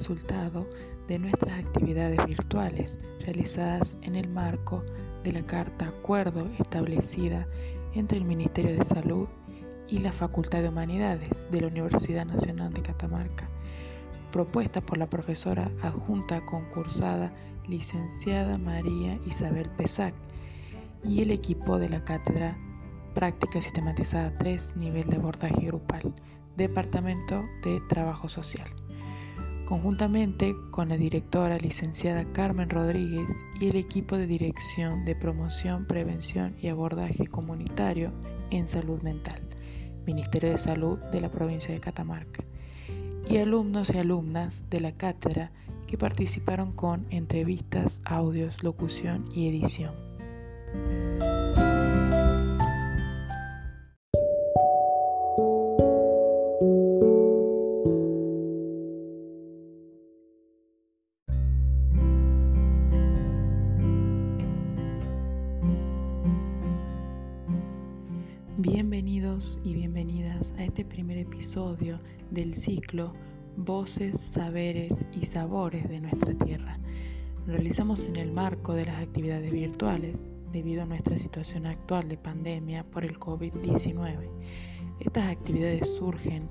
resultado de nuestras actividades virtuales realizadas en el marco de la Carta Acuerdo establecida entre el Ministerio de Salud y la Facultad de Humanidades de la Universidad Nacional de Catamarca, propuesta por la profesora adjunta concursada licenciada María Isabel Pesac y el equipo de la Cátedra Práctica Sistematizada 3, nivel de abordaje grupal, Departamento de Trabajo Social conjuntamente con la directora licenciada Carmen Rodríguez y el equipo de dirección de promoción, prevención y abordaje comunitario en salud mental, Ministerio de Salud de la provincia de Catamarca, y alumnos y alumnas de la cátedra que participaron con entrevistas, audios, locución y edición. Primer episodio del ciclo Voces, Saberes y Sabores de nuestra Tierra. realizamos en el marco de las actividades virtuales debido a nuestra situación actual de pandemia por el COVID-19. Estas actividades surgen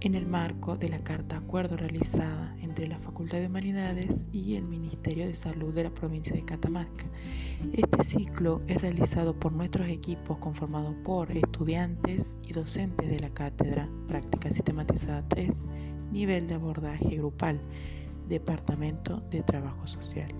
en el marco de la carta acuerdo realizada entre la Facultad de Humanidades y el Ministerio de Salud de la provincia de Catamarca. Este ciclo es realizado por nuestros equipos conformados por estudiantes y docentes de la cátedra Práctica Sistematizada 3, nivel de abordaje grupal, Departamento de Trabajo Social.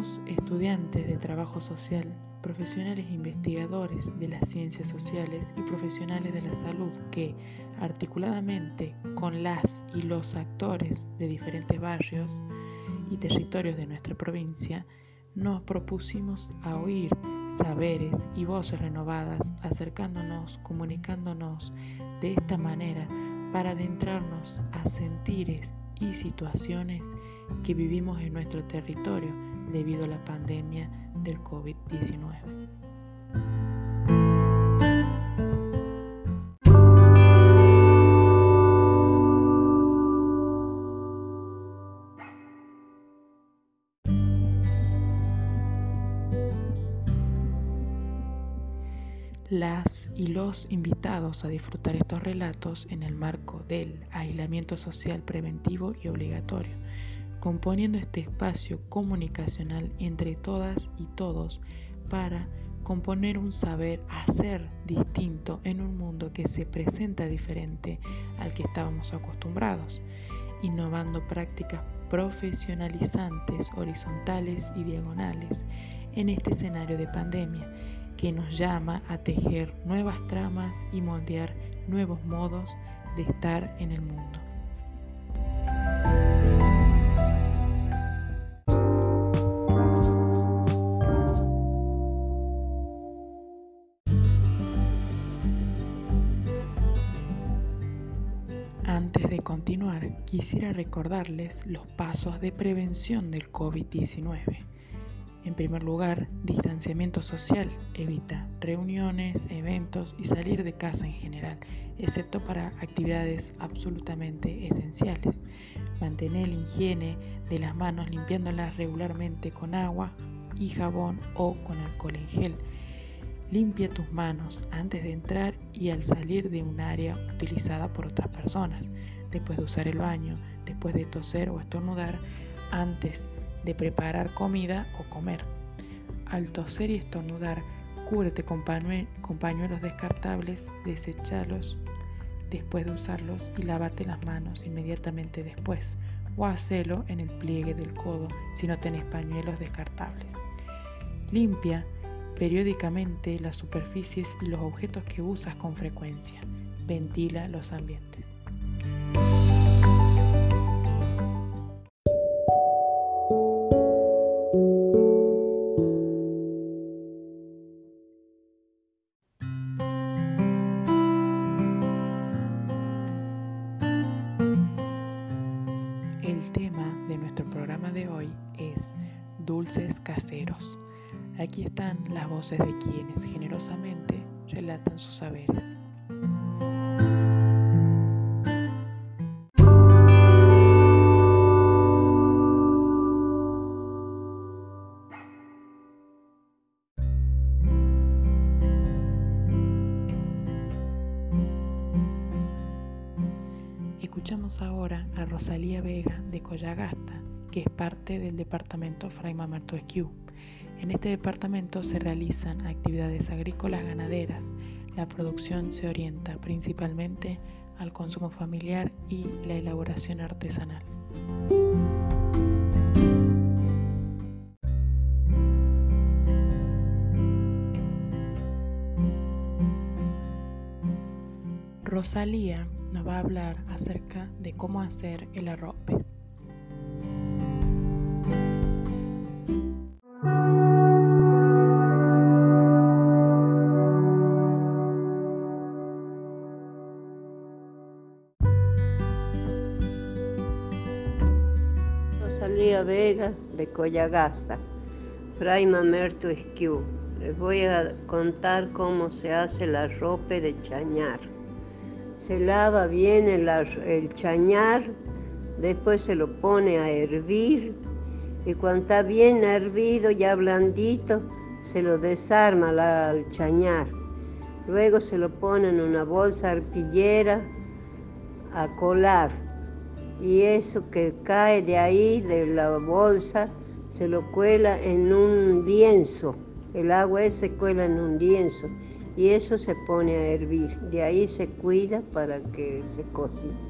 Estudiantes de trabajo social, profesionales investigadores de las ciencias sociales y profesionales de la salud que, articuladamente con las y los actores de diferentes barrios y territorios de nuestra provincia, nos propusimos a oír saberes y voces renovadas, acercándonos, comunicándonos de esta manera para adentrarnos a sentires y situaciones que vivimos en nuestro territorio debido a la pandemia del COVID-19. Las y los invitados a disfrutar estos relatos en el marco del aislamiento social preventivo y obligatorio componiendo este espacio comunicacional entre todas y todos para componer un saber hacer distinto en un mundo que se presenta diferente al que estábamos acostumbrados, innovando prácticas profesionalizantes, horizontales y diagonales en este escenario de pandemia que nos llama a tejer nuevas tramas y moldear nuevos modos de estar en el mundo. Antes de continuar, quisiera recordarles los pasos de prevención del COVID-19. En primer lugar, distanciamiento social. Evita reuniones, eventos y salir de casa en general, excepto para actividades absolutamente esenciales. Mantener la higiene de las manos limpiándolas regularmente con agua y jabón o con alcohol en gel Limpia tus manos antes de entrar y al salir de un área utilizada por otras personas, después de usar el baño, después de toser o estornudar, antes de preparar comida o comer. Al toser y estornudar, cúbrete con, pañuelos descartables, desechalos después de usarlos y lávate las manos inmediatamente después o hacelo en el pliegue del codo si no tenés pañuelos descartables. Limpia periódicamente las superficies y los objetos que usas con frecuencia. Ventila los ambientes. De quienes generosamente relatan sus saberes. Escuchamos ahora a Rosalía Vega de Coyagasta, que es parte del departamento Fray Mamerto Esquiú. En este departamento se realizan actividades agrícolas ganaderas. La producción se orienta principalmente al consumo familiar y la elaboración artesanal. Rosalía nos va a hablar acerca de cómo hacer el arrope. Vega de Coyagasta, Fray Mamerto Esquiú. Les voy a contar cómo se hace el arrope de chañar se lava bien el, chañar, después se lo pone a hervir y cuando está bien hervido, ya blandito, se lo desarma al chañar. Luego se lo pone en una bolsa arpillera a colar y eso que cae de ahí, de la bolsa, se lo cuela en un lienzo. El agua se cuela en un lienzo y eso se pone a hervir. De ahí se cuida para que se cocine.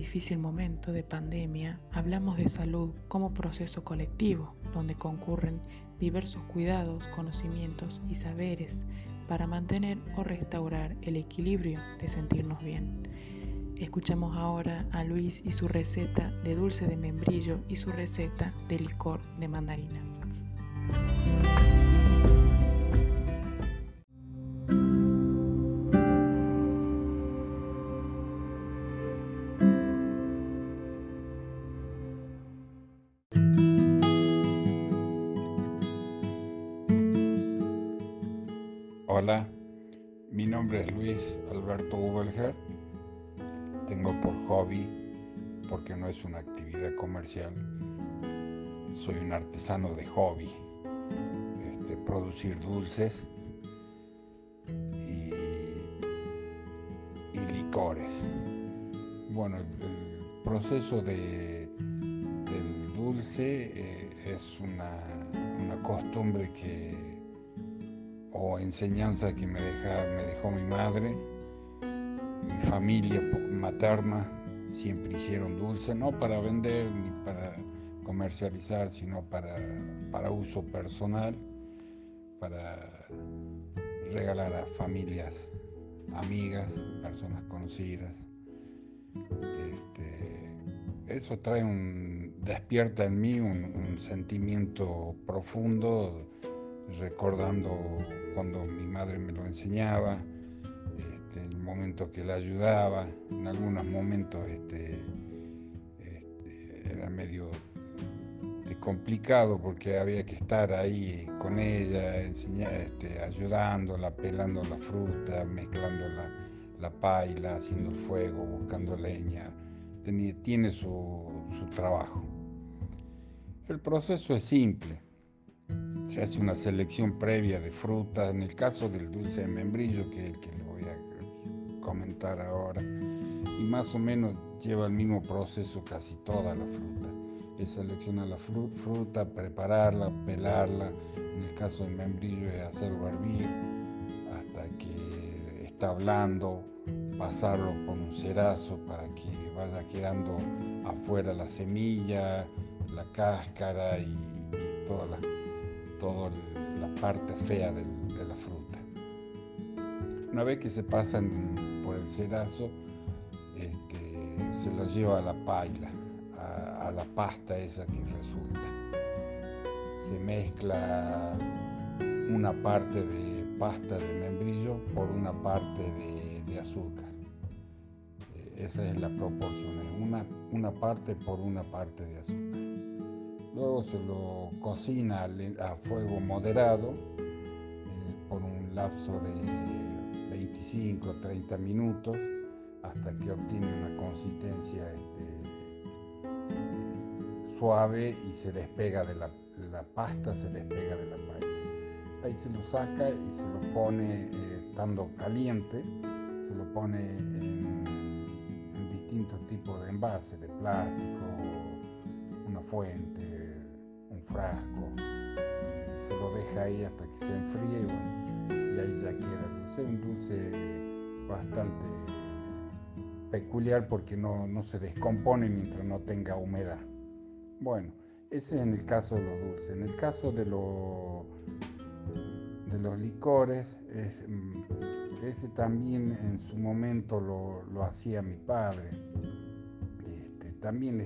Difícil momento de pandemia hablamos de salud como proceso colectivo, donde concurren diversos cuidados, conocimientos y saberes para mantener o restaurar el equilibrio de sentirnos bien. Escuchamos ahora a Luis y su receta de dulce de membrillo y su receta de licor de mandarinas. Hola, mi nombre es Luis Alberto Ubelger. Tengo por hobby, porque no es una actividad comercial, soy un artesano de hobby, este, producir dulces y, licores. Bueno, el, proceso de, del dulce eh, es una, una costumbre que o enseñanza que me, dejó mi madre, mi familia materna, siempre hicieron dulce, no para vender ni para comercializar, sino para, para uso personal, para regalar a familias, amigas, personas conocidas. Este, eso trae un, despierta en mí un sentimiento profundo recordando cuando mi madre me lo enseñaba, este, el momento que la ayudaba, en algunos momentos este, este, era medio complicado porque había que estar ahí con ella, enseñar, este, ayudándola, pelando la fruta, mezclando la, la paila, haciendo el fuego, buscando leña. tiene su, su trabajo. El proceso es simple se hace una selección previa de frutas, en el caso del dulce de membrillo, que es el que le voy a comentar ahora, y más o menos lleva el mismo proceso casi toda la fruta. Es seleccionar la fruta, prepararla, pelarla, en el caso del membrillo es hacerlo hervir hasta que está blando, pasarlo por un cerazo para que vaya quedando afuera la semilla, la cáscara y, y todas las toda la parte fea de la fruta. Una vez que se pasan por el cerazo, este, se lo lleva a la paila, a, la pasta esa que resulta. Se mezcla una parte de pasta de membrillo por una parte de, azúcar. Eh, esa es la proporción, una, una parte por una parte de azúcar. Luego se lo cocina a fuego moderado eh, por un lapso de 25 o 30 minutos hasta que obtiene una consistencia este, eh, suave y se despega de la, pasta, se despega de la paella. Ahí se lo saca y se lo pone, eh, estando caliente, se lo pone en, distintos tipos de envases, de plástico, una fuente, frasco, y se lo deja ahí hasta que se enfríe y, ahí ya queda dulce, un dulce bastante peculiar porque no, se descompone mientras no tenga humedad. Bueno, ese es en el caso de los dulces. En el caso de, de los licores, mm, ese también en su momento lo, hacía mi padre. Este, también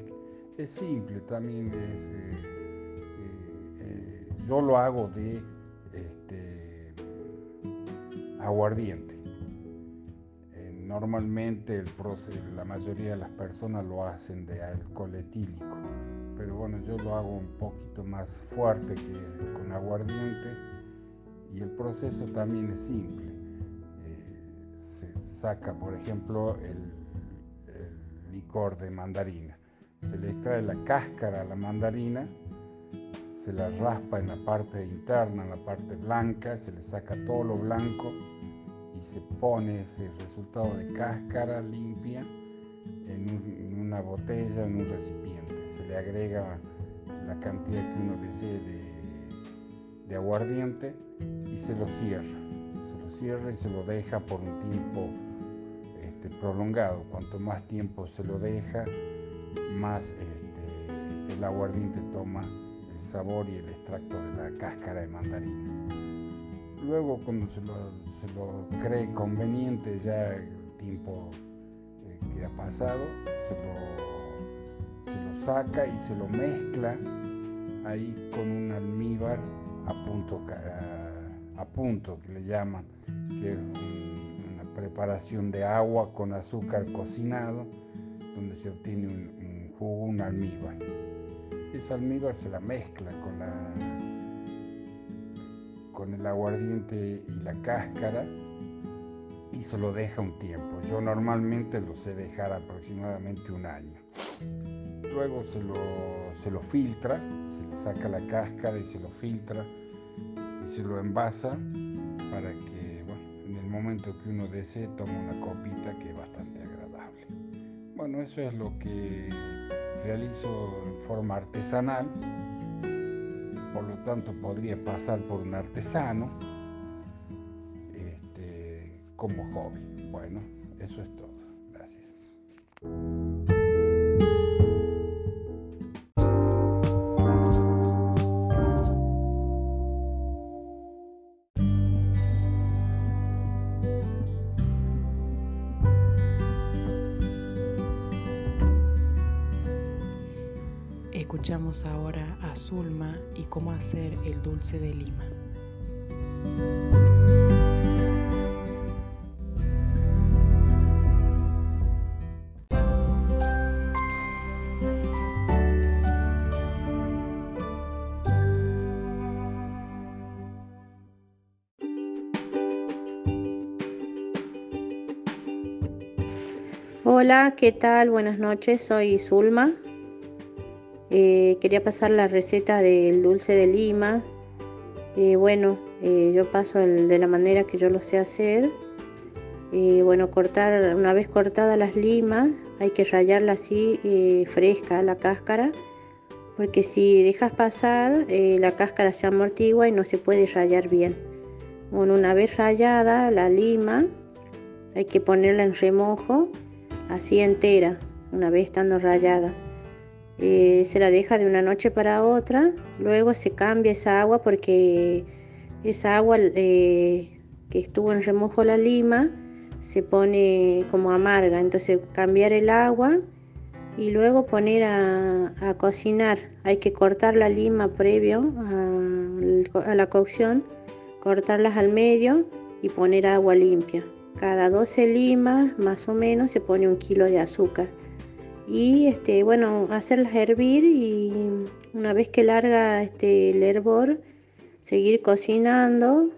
es, simple, también es... Eh, yo lo hago de este, aguardiente Normalmente el la mayoría de las personas lo hacen de alcohol etílico, pero bueno, yo lo hago un poquito más fuerte que con aguardiente y el proceso también es simple. Eh, se saca, por ejemplo, el, licor de mandarina. Se le extrae la cáscara a la mandarina, se la raspa en la parte interna, en la parte blanca, se le saca todo lo blanco y se pone ese resultado de cáscara limpia en, una botella, en un recipiente. Se le agrega la cantidad que uno desee de, aguardiente y se lo cierra. Se lo cierra y se lo deja por un tiempo este, prolongado. Cuanto más tiempo se lo deja, más este, el aguardiente toma sabor y el extracto de la cáscara de mandarina luego cuando se lo, cree conveniente ya el tiempo eh, que ha pasado, se lo, saca y se lo mezcla ahí con un almíbar a punto, a, punto que le llaman, que es una preparación de agua con azúcar cocinado, donde se obtiene un, un jugo, un almíbar. Esa almíbar se la mezcla con la con el aguardiente y la cáscara y se lo deja un tiempo. Yo normalmente lo sé dejar aproximadamente un año. Luego se lo, se lo filtra, se le saca la cáscara y se lo filtra y se lo envasa para que bueno, en el momento que uno desee tome una copita que es bastante agradable. Bueno, eso es lo que realizo en forma artesanal por lo tanto podría pasar por un artesano este, como hobby. Bueno, eso es todo. Gracias. Ahora a Zulma y cómo hacer el dulce de lima. Hola, ¿qué tal? Buenas noches, soy Zulma, eh, quería pasar la receta del dulce de lima. Eh, bueno, eh, yo paso de la manera que yo lo sé hacer. bueno, cortar, una vez cortadas las limas, hay que rayarla así fresca la cáscara, porque si dejas pasar, la cáscara se amortigua y no se puede rayar bien. Bueno, una vez rayada la lima, hay que ponerla en remojo, así entera, una vez estando rayada. Se la deja de una noche para otra, luego se cambia esa agua porque esa agua eh, que estuvo en remojo la lima se pone como amarga, entonces cambiar el agua y luego poner a, cocinar. Hay que cortar la lima previo a, la cocción, cortarlas al medio y poner agua limpia. Cada 12 limas más o menos se pone un kilo de azúcar. Y este, bueno, hacerlas hervir y una vez que larga este, el hervor, seguir cocinando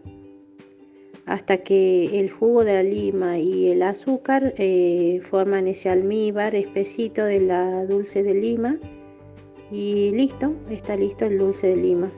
hasta que el jugo de la lima y el azúcar eh, forman ese almíbar espesito de la dulce de lima y listo, está listo el dulce de lima.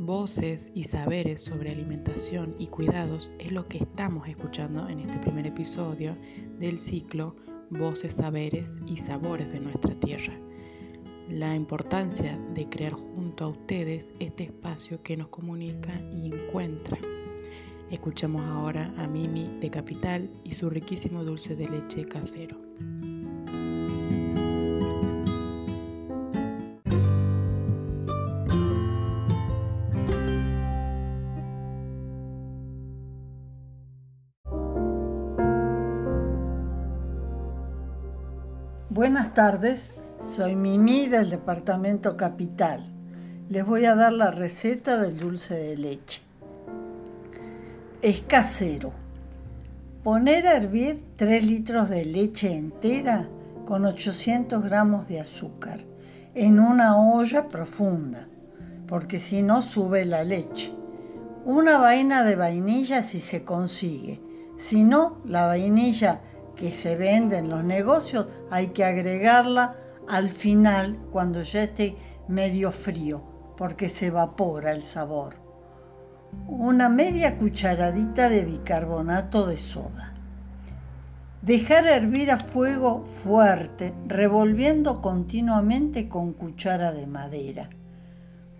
Voces y saberes sobre alimentación y cuidados es lo que estamos escuchando en este primer episodio del ciclo Voces, Saberes y Sabores de nuestra Tierra. La importancia de crear junto a ustedes este espacio que nos comunica y encuentra. Escuchamos ahora a Mimi de Capital y su riquísimo dulce de leche casero. Buenas tardes, soy Mimi del Departamento Capital. Les voy a dar la receta del dulce de leche. Es casero. Poner a hervir 3 litros de leche entera con 800 gramos de azúcar en una olla profunda, porque si no sube la leche. Una vaina de vainilla si se consigue. Si no, la vainilla que se vende en los negocios, hay que agregarla al final cuando ya esté medio frío, porque se evapora el sabor. Una media cucharadita de bicarbonato de soda. Dejar hervir a fuego fuerte, revolviendo continuamente con cuchara de madera.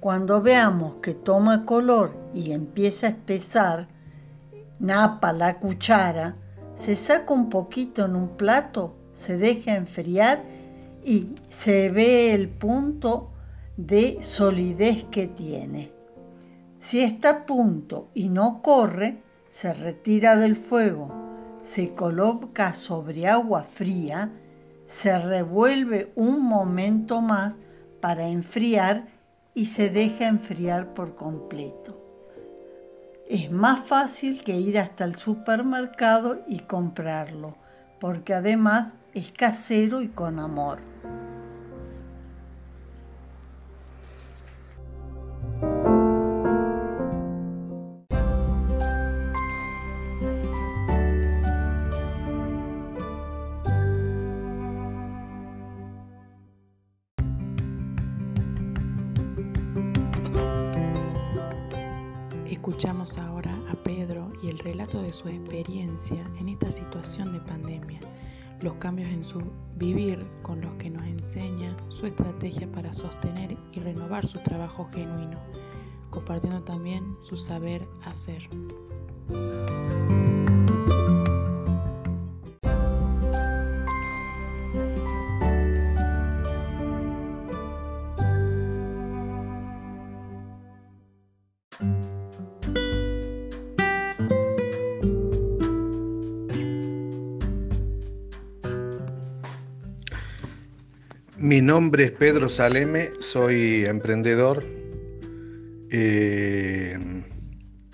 Cuando veamos que toma color y empieza a espesar, napa la cuchara, se saca un poquito en un plato, se deja enfriar y se ve el punto de solidez que tiene. Si está a punto y no corre, se retira del fuego, se coloca sobre agua fría, se revuelve un momento más para enfriar y se deja enfriar por completo. Es más fácil que ir hasta el supermercado y comprarlo, porque además es casero y con amor. Escuchamos ahora a Pedro y el relato de su experiencia en esta situación de pandemia, los cambios en su vivir con los que nos enseña su estrategia para sostener y renovar su trabajo genuino, compartiendo también su saber hacer. Mi nombre es Pedro Saleme, soy emprendedor. Eh,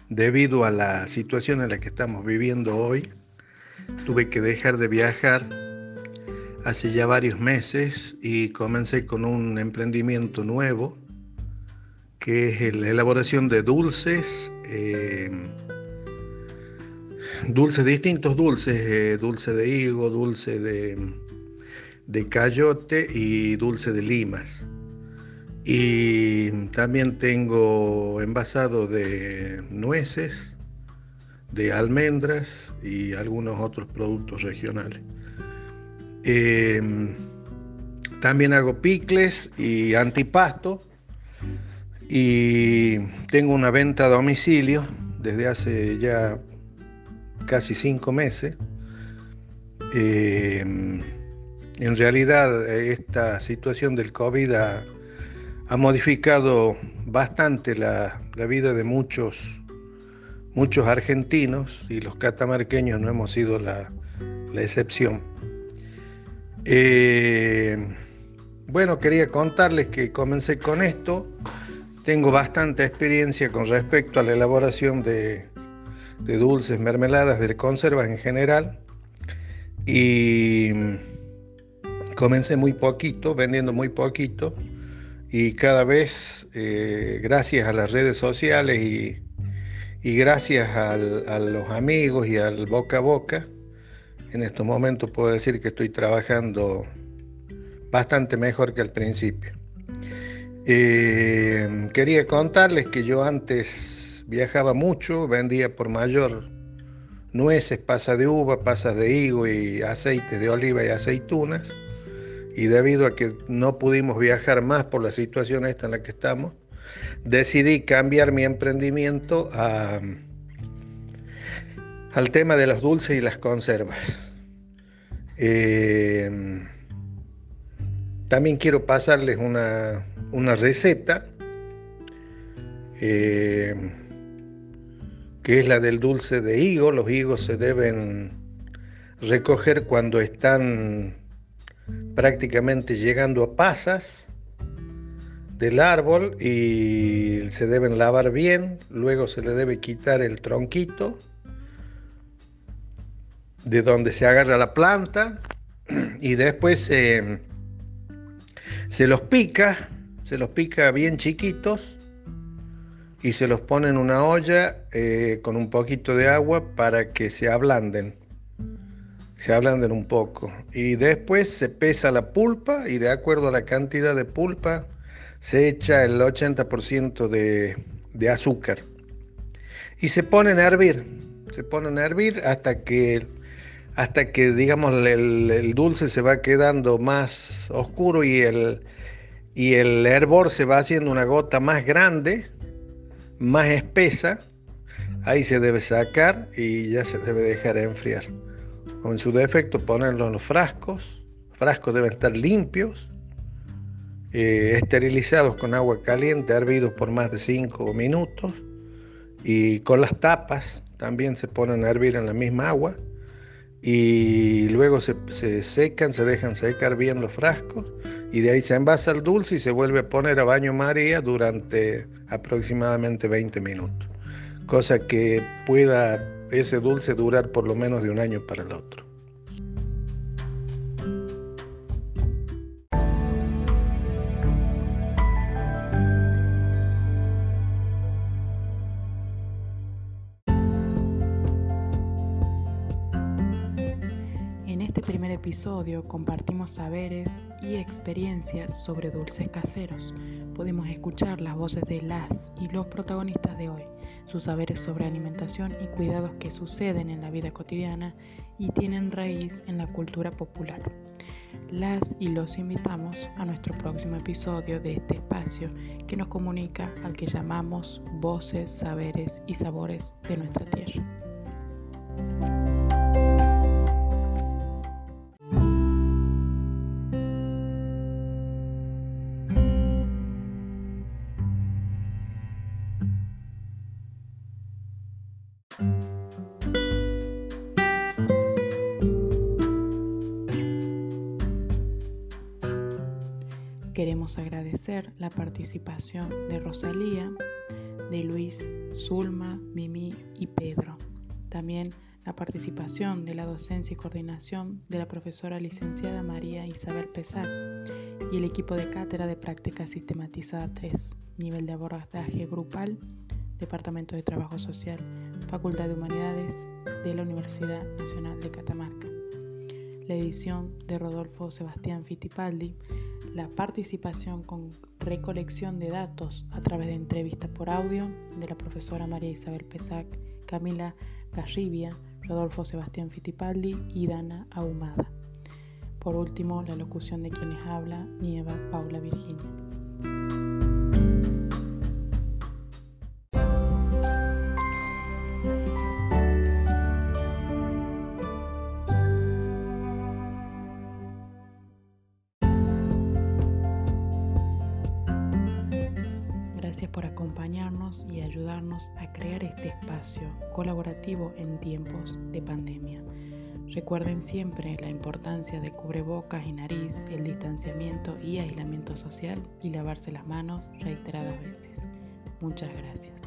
debido a la situación en la que estamos viviendo hoy, tuve que dejar de viajar hace ya varios meses y comencé con un emprendimiento nuevo, que es la elaboración de dulces, eh, dulces distintos dulces, eh, dulce de higo, dulce de de cayote y dulce de limas. Y también tengo envasado de nueces, de almendras y algunos otros productos regionales. Em, también hago picles y antipasto y tengo una venta a domicilio desde hace ya casi cinco meses. Em, en realidad esta situación del COVID ha, modificado bastante la, vida de muchos, muchos argentinos y los catamarqueños no hemos sido la, excepción. Eh, bueno, quería contarles que comencé con esto. Tengo bastante experiencia con respecto a la elaboración de, dulces, mermeladas, de conservas en general. Y comencé muy poquito, vendiendo muy poquito. Y cada vez, eh, gracias a las redes sociales y, gracias a los amigos y al boca a boca, en estos momentos puedo decir que estoy trabajando bastante mejor que al principio. Eh, quería contarles que yo antes viajaba mucho, vendía por mayor nueces, pasas de uva, pasas de higo y aceites de oliva y aceitunas. Y debido a que no pudimos viajar más por la situación esta en la que estamos, decidí cambiar mi emprendimiento al tema de los dulces y las conservas. Eh, también quiero pasarles una, receta eh, que es la del dulce de higo. Los higos se deben recoger cuando están prácticamente llegando a pasas del árbol y se deben lavar bien, luego se le debe quitar el tronquito de donde se agarra la planta y después se los pica, se los pica bien chiquitos y se los pone en una olla eh, con un poquito de agua para que se ablanden. Se ablanden un poco. Y después se pesa la pulpa y de acuerdo a la cantidad de pulpa se echa el 80% de, de azúcar. Y se ponen a hervir. Se ponen a hervir hasta que hasta que digamos el, dulce se va quedando más oscuro y el, y el hervor se va haciendo una gota más grande, más espesa, ahí se debe sacar y ya se debe dejar enfriar. O en su defecto ponerlo en los frascos, frascos deben estar limpios, eh, esterilizados con agua caliente, hervidos por más de 5 minutos. Y con las tapas también se ponen a hervir en la misma agua. Y luego se, secan, se dejan secar bien los frascos. Y de ahí se envasa el dulce y se vuelve a poner a baño María durante aproximadamente 20 minutos, cosa que pueda ese dulce durar por lo menos de un año para el otro. episodio compartimos saberes y experiencias sobre dulces caseros. Podemos escuchar las voces de las y los protagonistas de hoy, sus saberes sobre alimentación y cuidados que suceden en la vida cotidiana y tienen raíz en la cultura popular. Las y los invitamos a nuestro próximo episodio de este espacio que nos comunica al que llamamos voces, saberes y sabores de nuestra tierra. Queremos agradecer la participación de Rosalía, de Luis, Zulma, Mimi y Pedro. También la participación de la docencia y coordinación de la profesora licenciada María Isabel Pesac y el equipo de cátedra de práctica sistematizada 3, nivel de abordaje grupal, Departamento de Trabajo Social, Facultad de Humanidades de la Universidad Nacional de Catamarca. La edición de Rodolfo Sebastián Fittipaldi la participación con recolección de datos a través de entrevistas por audio de la profesora María Isabel Pesac, Camila Garribia, Rodolfo Sebastián Fittipaldi y Dana Ahumada. Por último, la locución de quienes habla Nieva Paula Virginia. Gracias por acompañarnos y ayudarnos a crear este espacio colaborativo en tiempos de pandemia. Recuerden siempre la importancia de cubrebocas y nariz, el distanciamiento y aislamiento social y lavarse las manos reiteradas veces. Muchas gracias.